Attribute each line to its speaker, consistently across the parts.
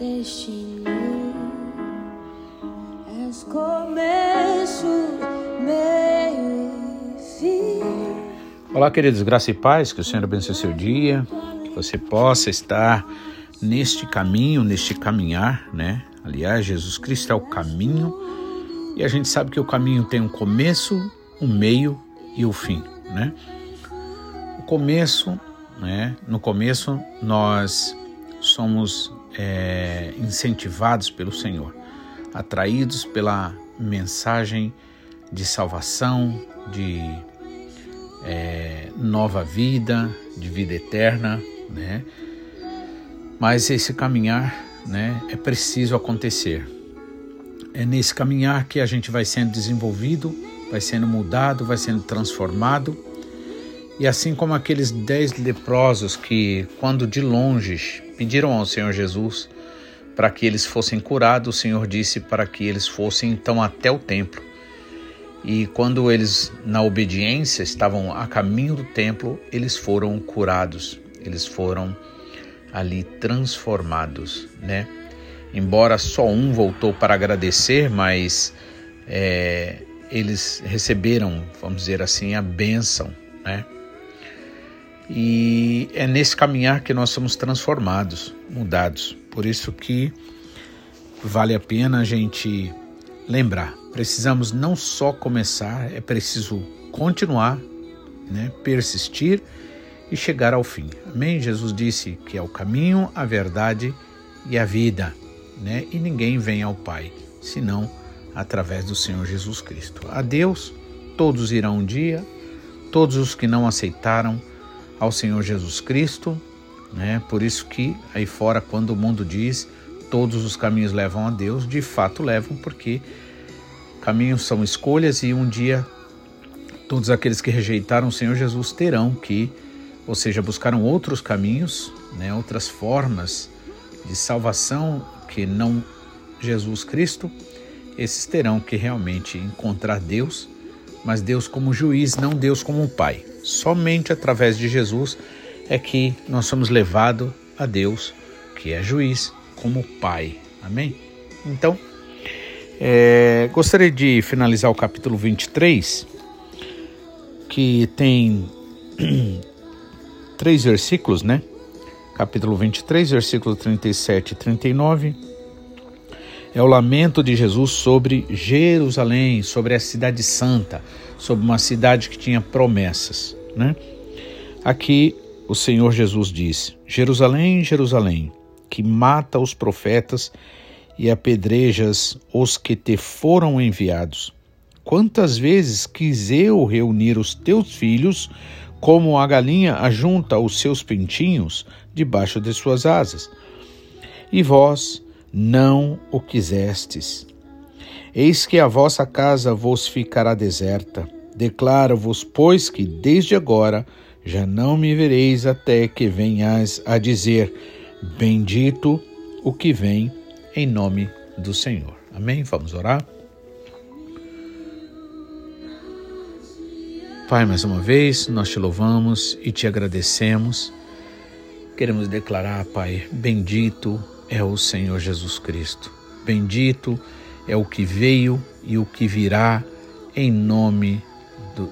Speaker 1: destino. És começo, meio e fim.
Speaker 2: Olá, queridos, graça e paz, que o Senhor abençoe seu dia, que você possa estar neste caminho, neste caminhar, né? Aliás, Jesus Cristo é o caminho e a gente sabe que o caminho tem um começo, um meio e o fim, né? O começo, né? No começo nós somos é, incentivados pelo Senhor, atraídos pela mensagem de salvação, de é, nova vida, de vida eterna, né? Mas esse caminhar, né, é preciso acontecer. É nesse caminhar que a gente vai sendo desenvolvido, vai sendo mudado, vai sendo transformado. E assim como aqueles dez leprosos que, quando de longe pediram ao Senhor Jesus para que eles fossem curados, o Senhor disse para que eles fossem então até o templo. E quando eles, na obediência, estavam a caminho do templo, eles foram curados, eles foram ali transformados, né? Embora só um voltou para agradecer, mas é, eles receberam, vamos dizer assim, a bênção, né? E é nesse caminhar que nós somos transformados, mudados. Por isso que vale a pena a gente lembrar. Precisamos não só começar, é preciso continuar, né? persistir e chegar ao fim. Amém? Jesus disse que é o caminho, a verdade e a vida, né? E ninguém vem ao Pai senão através do Senhor Jesus Cristo. A Deus todos irão um dia, todos os que não aceitaram ao Senhor Jesus Cristo, né? Por isso que aí fora quando o mundo diz todos os caminhos levam a Deus, de fato levam, porque caminhos são escolhas e um dia todos aqueles que rejeitaram o Senhor Jesus terão que ou seja, buscaram outros caminhos, né, outras formas de salvação que não Jesus Cristo, esses terão que realmente encontrar Deus, mas Deus como juiz, não Deus como Pai. Somente através de Jesus é que nós somos levados a Deus, que é juiz, como Pai. Amém? Então, é, gostaria de finalizar o capítulo 23, que tem três versículos, né? Capítulo 23, versículo 37 e 39. É o lamento de Jesus sobre Jerusalém, sobre a cidade santa, sobre uma cidade que tinha promessas, né? Aqui o Senhor Jesus diz: Jerusalém, Jerusalém, que mata os profetas e apedrejas os que te foram enviados. Quantas vezes quis eu reunir os teus filhos como a galinha ajunta os seus pintinhos debaixo de suas asas. E vós não o quisestes. Eis que a vossa casa vos ficará deserta. Declaro-vos, pois, que desde agora já não me vereis até que venhais a dizer: Bendito o que vem em nome do Senhor. Amém? Vamos orar? Pai, mais uma vez, nós te louvamos e te agradecemos. Queremos declarar, Pai, bendito é o Senhor Jesus Cristo. Bendito é o que veio e o que virá em nome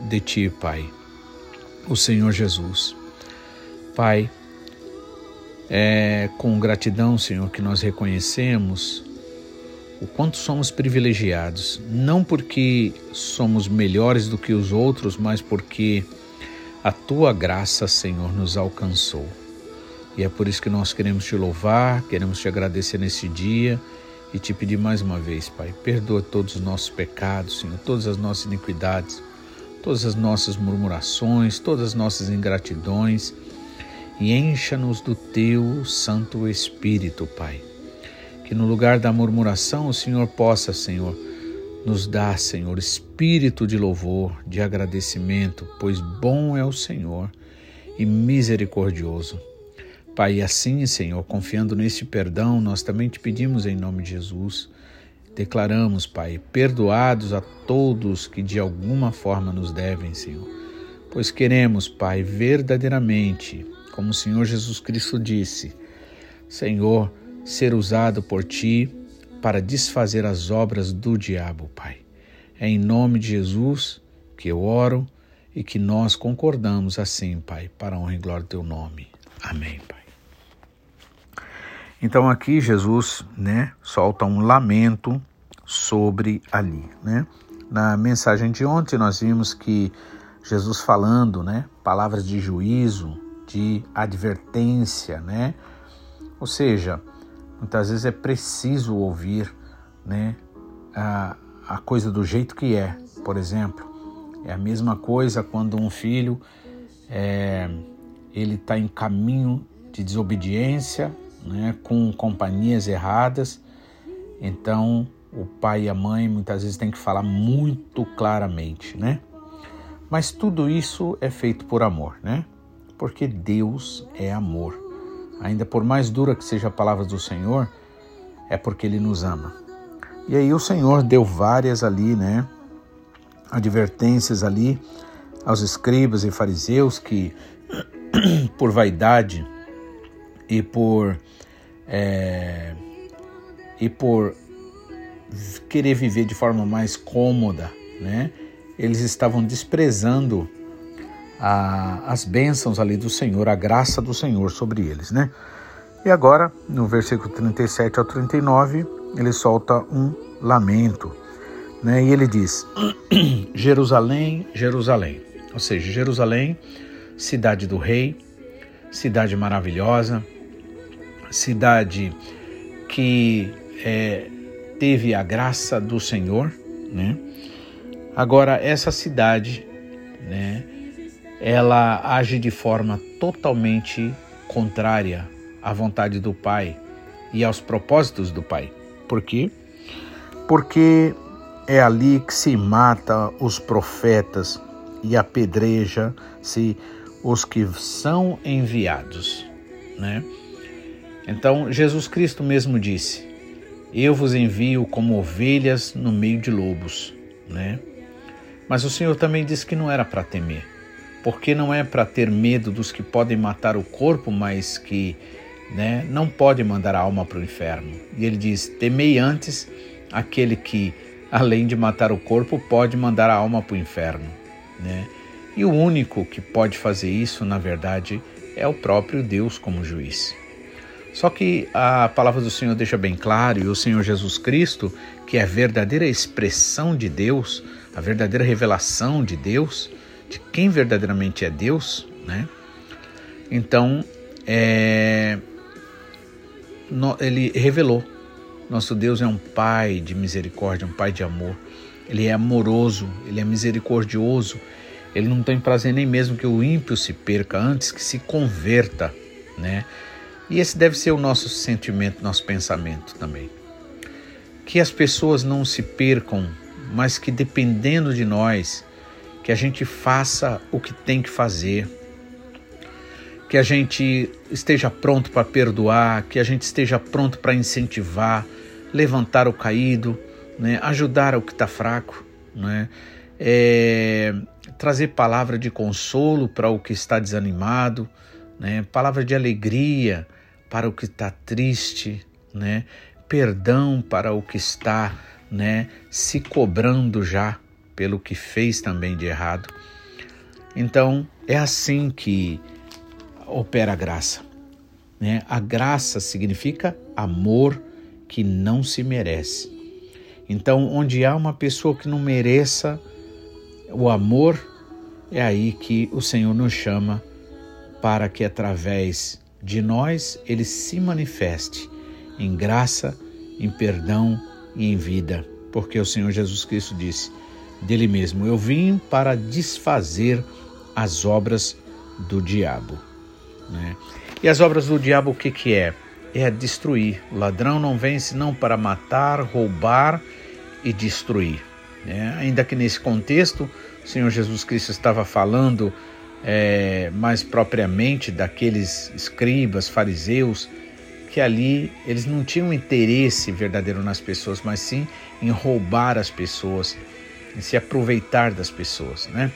Speaker 2: de ti, Pai. O Senhor Jesus. Pai, é com gratidão, Senhor, que nós reconhecemos o quanto somos privilegiados, não porque somos melhores do que os outros, mas porque a tua graça, Senhor, nos alcançou. E é por isso que nós queremos te louvar, queremos te agradecer nesse dia e te pedir mais uma vez, Pai, perdoa todos os nossos pecados, Senhor, todas as nossas iniquidades, todas as nossas murmurações, todas as nossas ingratidões e encha-nos do teu Santo Espírito, Pai que no lugar da murmuração o Senhor possa, Senhor, nos dar, Senhor, espírito de louvor, de agradecimento, pois bom é o Senhor e misericordioso. Pai, assim, Senhor, confiando neste perdão, nós também te pedimos em nome de Jesus. Declaramos, Pai, perdoados a todos que de alguma forma nos devem, Senhor. Pois queremos, Pai, verdadeiramente, como o Senhor Jesus Cristo disse, Senhor, ser usado por ti para desfazer as obras do diabo, Pai. É em nome de Jesus que eu oro e que nós concordamos assim, Pai, para a honra e glória do teu nome. Amém, Pai. Então aqui Jesus, né, solta um lamento sobre ali, né? Na mensagem de ontem nós vimos que Jesus falando, né, palavras de juízo, de advertência, né? Ou seja, muitas vezes é preciso ouvir, né, a, a coisa do jeito que é. Por exemplo, é a mesma coisa quando um filho é, ele está em caminho de desobediência, né, com companhias erradas. Então, o pai e a mãe muitas vezes têm que falar muito claramente, né? Mas tudo isso é feito por amor, né? Porque Deus é amor. Ainda por mais dura que seja a palavra do Senhor, é porque Ele nos ama. E aí o Senhor deu várias ali, né? Advertências ali aos escribas e fariseus que, por vaidade e por é, e por querer viver de forma mais cômoda, né? Eles estavam desprezando a, as bênçãos ali do Senhor, a graça do Senhor sobre eles, né? E agora, no versículo 37 ao 39, ele solta um lamento, né? E ele diz: Jerusalém, Jerusalém, ou seja, Jerusalém, cidade do rei, cidade maravilhosa, cidade que é, teve a graça do Senhor, né? Agora essa cidade, né? Ela age de forma totalmente contrária à vontade do Pai e aos propósitos do Pai. Por quê? Porque é ali que se mata os profetas e apedreja-se os que são enviados, né? Então, Jesus Cristo mesmo disse: Eu vos envio como ovelhas no meio de lobos, né? Mas o Senhor também disse que não era para temer, porque não é para ter medo dos que podem matar o corpo, mas que né, não podem mandar a alma para o inferno. E ele diz: Temei antes aquele que, além de matar o corpo, pode mandar a alma para o inferno. Né? E o único que pode fazer isso, na verdade, é o próprio Deus como juiz. Só que a palavra do Senhor deixa bem claro, e o Senhor Jesus Cristo, que é a verdadeira expressão de Deus, a verdadeira revelação de Deus, de quem verdadeiramente é Deus, né? Então, é, ele revelou. Nosso Deus é um Pai de misericórdia, um Pai de amor. Ele é amoroso, ele é misericordioso. Ele não tem prazer nem mesmo que o ímpio se perca antes que se converta, né? E esse deve ser o nosso sentimento, nosso pensamento também. Que as pessoas não se percam, mas que dependendo de nós, que a gente faça o que tem que fazer, que a gente esteja pronto para perdoar, que a gente esteja pronto para incentivar, levantar o caído, né? ajudar o que está fraco, né? É, trazer palavra de consolo para o que está desanimado, né? palavra de alegria, para o que está triste, né? Perdão para o que está, né, se cobrando já pelo que fez também de errado. Então, é assim que opera a graça, né? A graça significa amor que não se merece. Então, onde há uma pessoa que não mereça o amor, é aí que o Senhor nos chama para que através de nós ele se manifeste em graça, em perdão e em vida, porque o Senhor Jesus Cristo disse dele mesmo: Eu vim para desfazer as obras do diabo. Né? E as obras do diabo o que, que é? É destruir. O ladrão não vem senão para matar, roubar e destruir. Né? Ainda que nesse contexto o Senhor Jesus Cristo estava falando é, mais propriamente daqueles escribas, fariseus, que ali eles não tinham interesse verdadeiro nas pessoas, mas sim em roubar as pessoas, em se aproveitar das pessoas, né?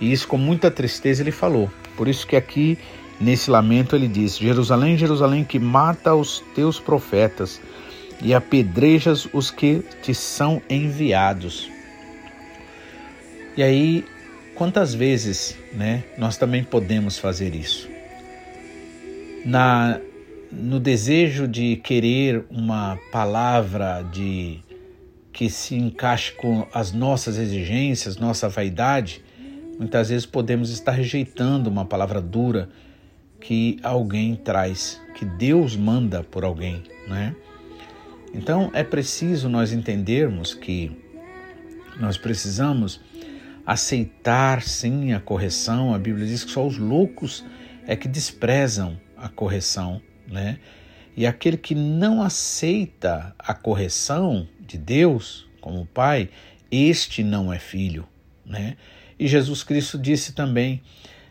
Speaker 2: E isso com muita tristeza ele falou. Por isso que aqui nesse lamento ele diz: Jerusalém, Jerusalém, que mata os teus profetas e apedrejas os que te são enviados. E aí, quantas vezes, né, nós também podemos fazer isso? Na no desejo de querer uma palavra de que se encaixe com as nossas exigências, nossa vaidade, muitas vezes podemos estar rejeitando uma palavra dura que alguém traz, que Deus manda por alguém, né? Então é preciso nós entendermos que nós precisamos aceitar sim a correção. A Bíblia diz que só os loucos é que desprezam a correção, né? E aquele que não aceita a correção de Deus como Pai, este não é filho, né? E Jesus Cristo disse também: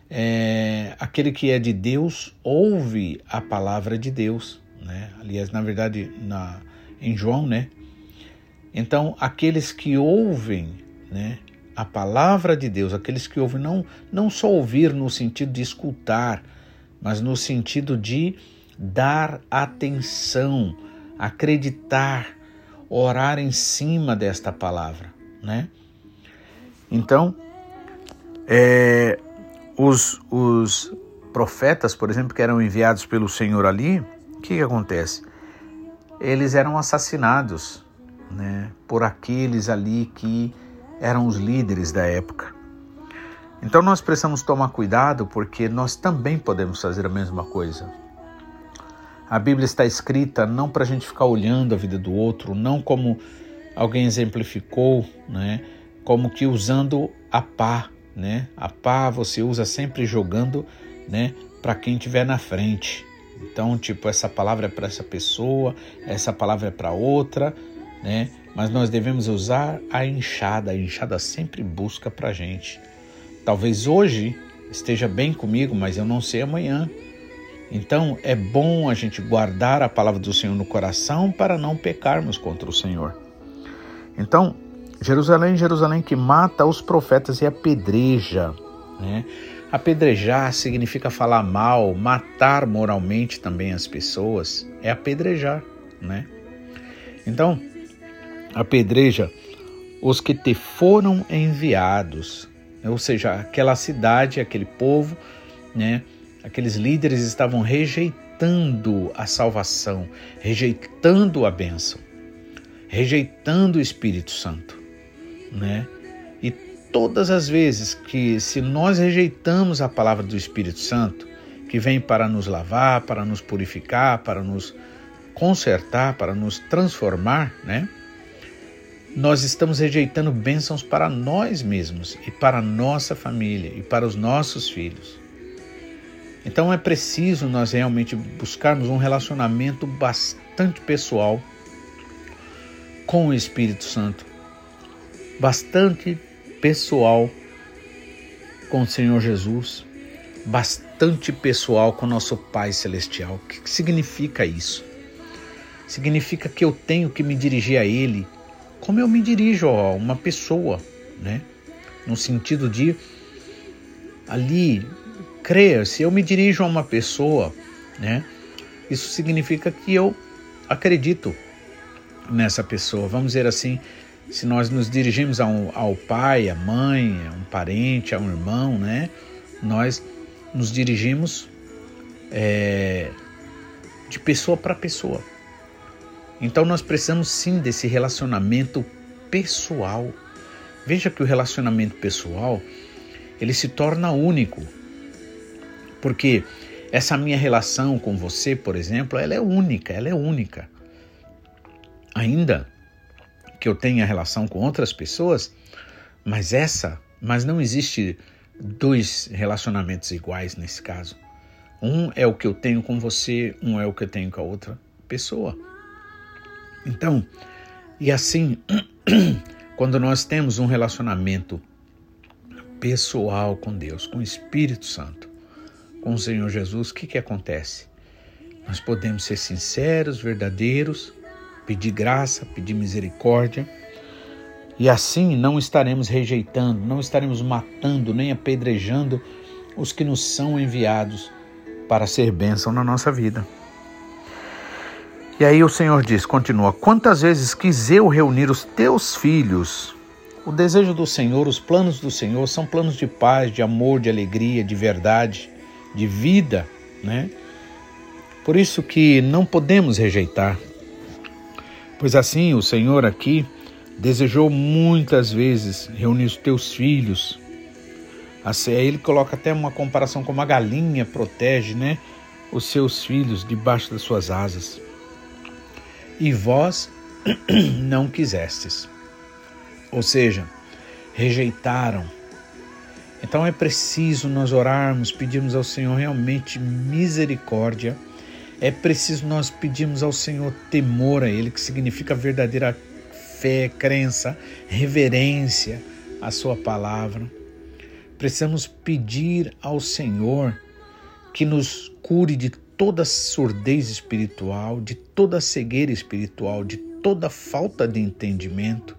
Speaker 2: é, aquele que é de Deus ouve a palavra de Deus, né? Aliás, na verdade, na, em João, né? Então, aqueles que ouvem, né? A palavra de Deus, aqueles que ouvem, não, não só ouvir no sentido de escutar, mas no sentido de dar atenção, acreditar, orar em cima desta palavra, né? Então, é, os, os profetas, por exemplo, que eram enviados pelo Senhor ali, o que, que acontece? Eles eram assassinados né, por aqueles ali que eram os líderes da época. Então nós precisamos tomar cuidado porque nós também podemos fazer a mesma coisa. A Bíblia está escrita não para a gente ficar olhando a vida do outro, não como alguém exemplificou, né? Como que usando a pá, né? A pá você usa sempre jogando, né? Para quem estiver na frente. Então, tipo, essa palavra é para essa pessoa, essa palavra é para outra, né? Mas nós devemos usar a enxada. A enxada sempre busca para gente. Talvez hoje esteja bem comigo, mas eu não sei amanhã. Então é bom a gente guardar a palavra do Senhor no coração para não pecarmos contra o Senhor. Então, Jerusalém, Jerusalém que mata os profetas e apedreja. Né? Apedrejar significa falar mal, matar moralmente também as pessoas, é apedrejar. Né? Então, apedreja os que te foram enviados, ou seja, aquela cidade, aquele povo, né? Aqueles líderes estavam rejeitando a salvação, rejeitando a bênção, rejeitando o Espírito Santo, né? E todas as vezes que se nós rejeitamos a palavra do Espírito Santo, que vem para nos lavar, para nos purificar, para nos consertar, para nos transformar, né? Nós estamos rejeitando bênçãos para nós mesmos e para a nossa família e para os nossos filhos. Então é preciso nós realmente buscarmos um relacionamento bastante pessoal com o Espírito Santo, bastante pessoal com o Senhor Jesus, bastante pessoal com o nosso Pai Celestial. O que significa isso? Significa que eu tenho que me dirigir a Ele como eu me dirijo a uma pessoa, né? No sentido de ali crer, se eu me dirijo a uma pessoa, né, isso significa que eu acredito nessa pessoa. Vamos dizer assim, se nós nos dirigimos ao, pai, à mãe, a um parente, a um irmão, né, nós nos dirigimos é, de pessoa para pessoa. Então nós precisamos sim desse relacionamento pessoal. Veja que o relacionamento pessoal ele se torna único porque essa minha relação com você, por exemplo, ela é única, ela é única. Ainda que eu tenha relação com outras pessoas, mas essa, mas não existe dois relacionamentos iguais nesse caso. Um é o que eu tenho com você, um é o que eu tenho com a outra pessoa. Então, e assim, quando nós temos um relacionamento pessoal com Deus, com o Espírito Santo, com o Senhor Jesus, o que, que acontece? Nós podemos ser sinceros, verdadeiros, pedir graça, pedir misericórdia, e assim não estaremos rejeitando, não estaremos matando nem apedrejando os que nos são enviados para ser bênção na nossa vida. E aí o Senhor diz, continua: Quantas vezes quis eu reunir os teus filhos? O desejo do Senhor, os planos do Senhor são planos de paz, de amor, de alegria, de verdade, de vida, né? Por isso que não podemos rejeitar. Pois assim, o Senhor aqui desejou muitas vezes reunir os teus filhos. Assim, ele coloca até uma comparação com uma galinha protege, né, os seus filhos debaixo das suas asas e vós não quisestes. Ou seja, rejeitaram. Então é preciso nós orarmos, pedirmos ao Senhor realmente misericórdia. É preciso nós pedirmos ao Senhor temor a Ele, que significa verdadeira fé, crença, reverência à Sua palavra. Precisamos pedir ao Senhor que nos cure de toda surdez espiritual, de toda cegueira espiritual, de toda falta de entendimento,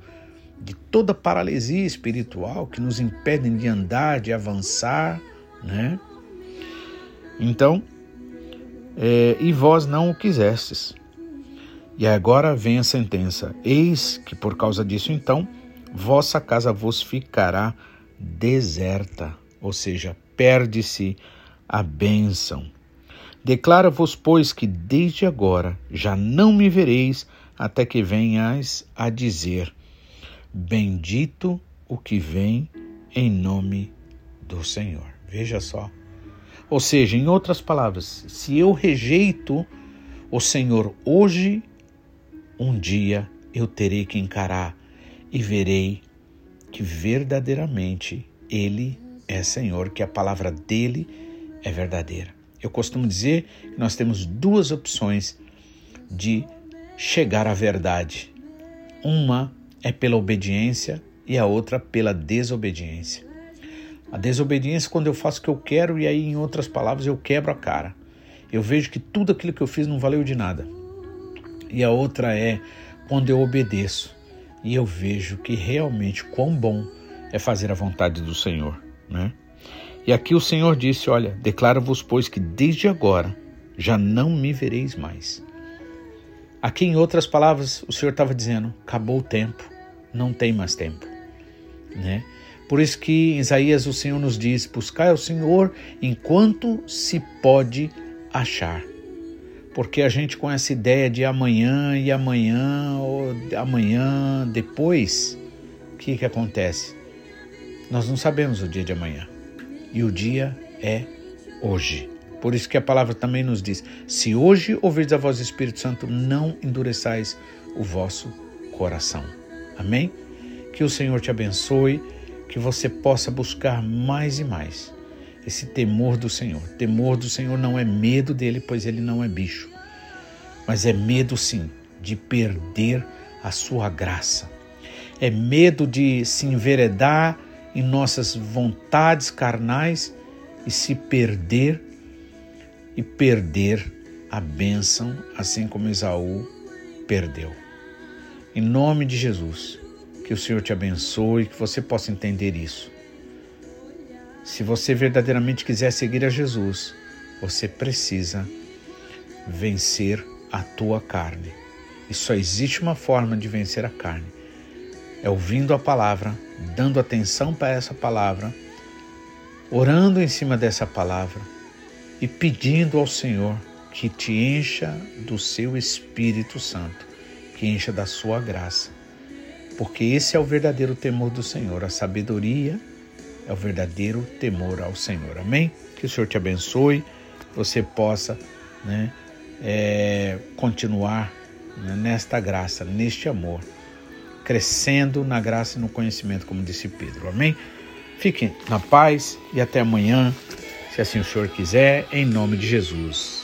Speaker 2: de toda paralisia espiritual que nos impedem de andar, de avançar, né? Então, é, e vós não o quisestes. E agora vem a sentença: Eis que por causa disso, então, vossa casa vos ficará deserta, ou seja, perde-se a bênção. Declara-vos, pois, que desde agora já não me vereis até que venhais a dizer: Bendito o que vem em nome do Senhor. Veja só. Ou seja, em outras palavras, se eu rejeito o Senhor hoje, um dia eu terei que encarar e verei que verdadeiramente Ele é Senhor, que a palavra dele é verdadeira. Eu costumo dizer que nós temos duas opções de chegar à verdade. Uma é pela obediência e a outra pela desobediência. A desobediência é quando eu faço o que eu quero e aí, em outras palavras, eu quebro a cara. Eu vejo que tudo aquilo que eu fiz não valeu de nada. E a outra é quando eu obedeço e eu vejo que realmente quão bom é fazer a vontade do Senhor, né? E aqui o Senhor disse: Olha, declaro-vos, pois, que desde agora já não me vereis mais. Aqui, em outras palavras, o Senhor estava dizendo: acabou o tempo, não tem mais tempo. Né? Por isso que em Isaías o Senhor nos diz: buscai ao Senhor enquanto se pode achar. Porque a gente com essa ideia de amanhã e amanhã, ou amanhã, depois, o que, que acontece? Nós não sabemos o dia de amanhã e o dia é hoje. Por isso que a palavra também nos diz: se hoje ouvirdes a voz do Espírito Santo, não endureçais o vosso coração. Amém? Que o Senhor te abençoe, que você possa buscar mais e mais esse temor do Senhor. Temor do Senhor não é medo dele, pois ele não é bicho, mas é medo sim de perder a sua graça. É medo de se enveredar em nossas vontades carnais e se perder e perder a bênção, assim como Esaú perdeu. Em nome de Jesus, que o Senhor te abençoe, que você possa entender isso. Se você verdadeiramente quiser seguir a Jesus, você precisa vencer a tua carne. E só existe uma forma de vencer a carne: é ouvindo a palavra dando atenção para essa palavra, orando em cima dessa palavra e pedindo ao Senhor que te encha do seu Espírito Santo, que encha da sua graça. Porque esse é o verdadeiro temor do Senhor, a sabedoria é o verdadeiro temor ao Senhor. Amém? Que o Senhor te abençoe, você possa né, é, continuar né, nesta graça, neste amor crescendo na graça e no conhecimento, como disse Pedro. Amém? Fiquem na paz e até amanhã, se assim o Senhor quiser, em nome de Jesus.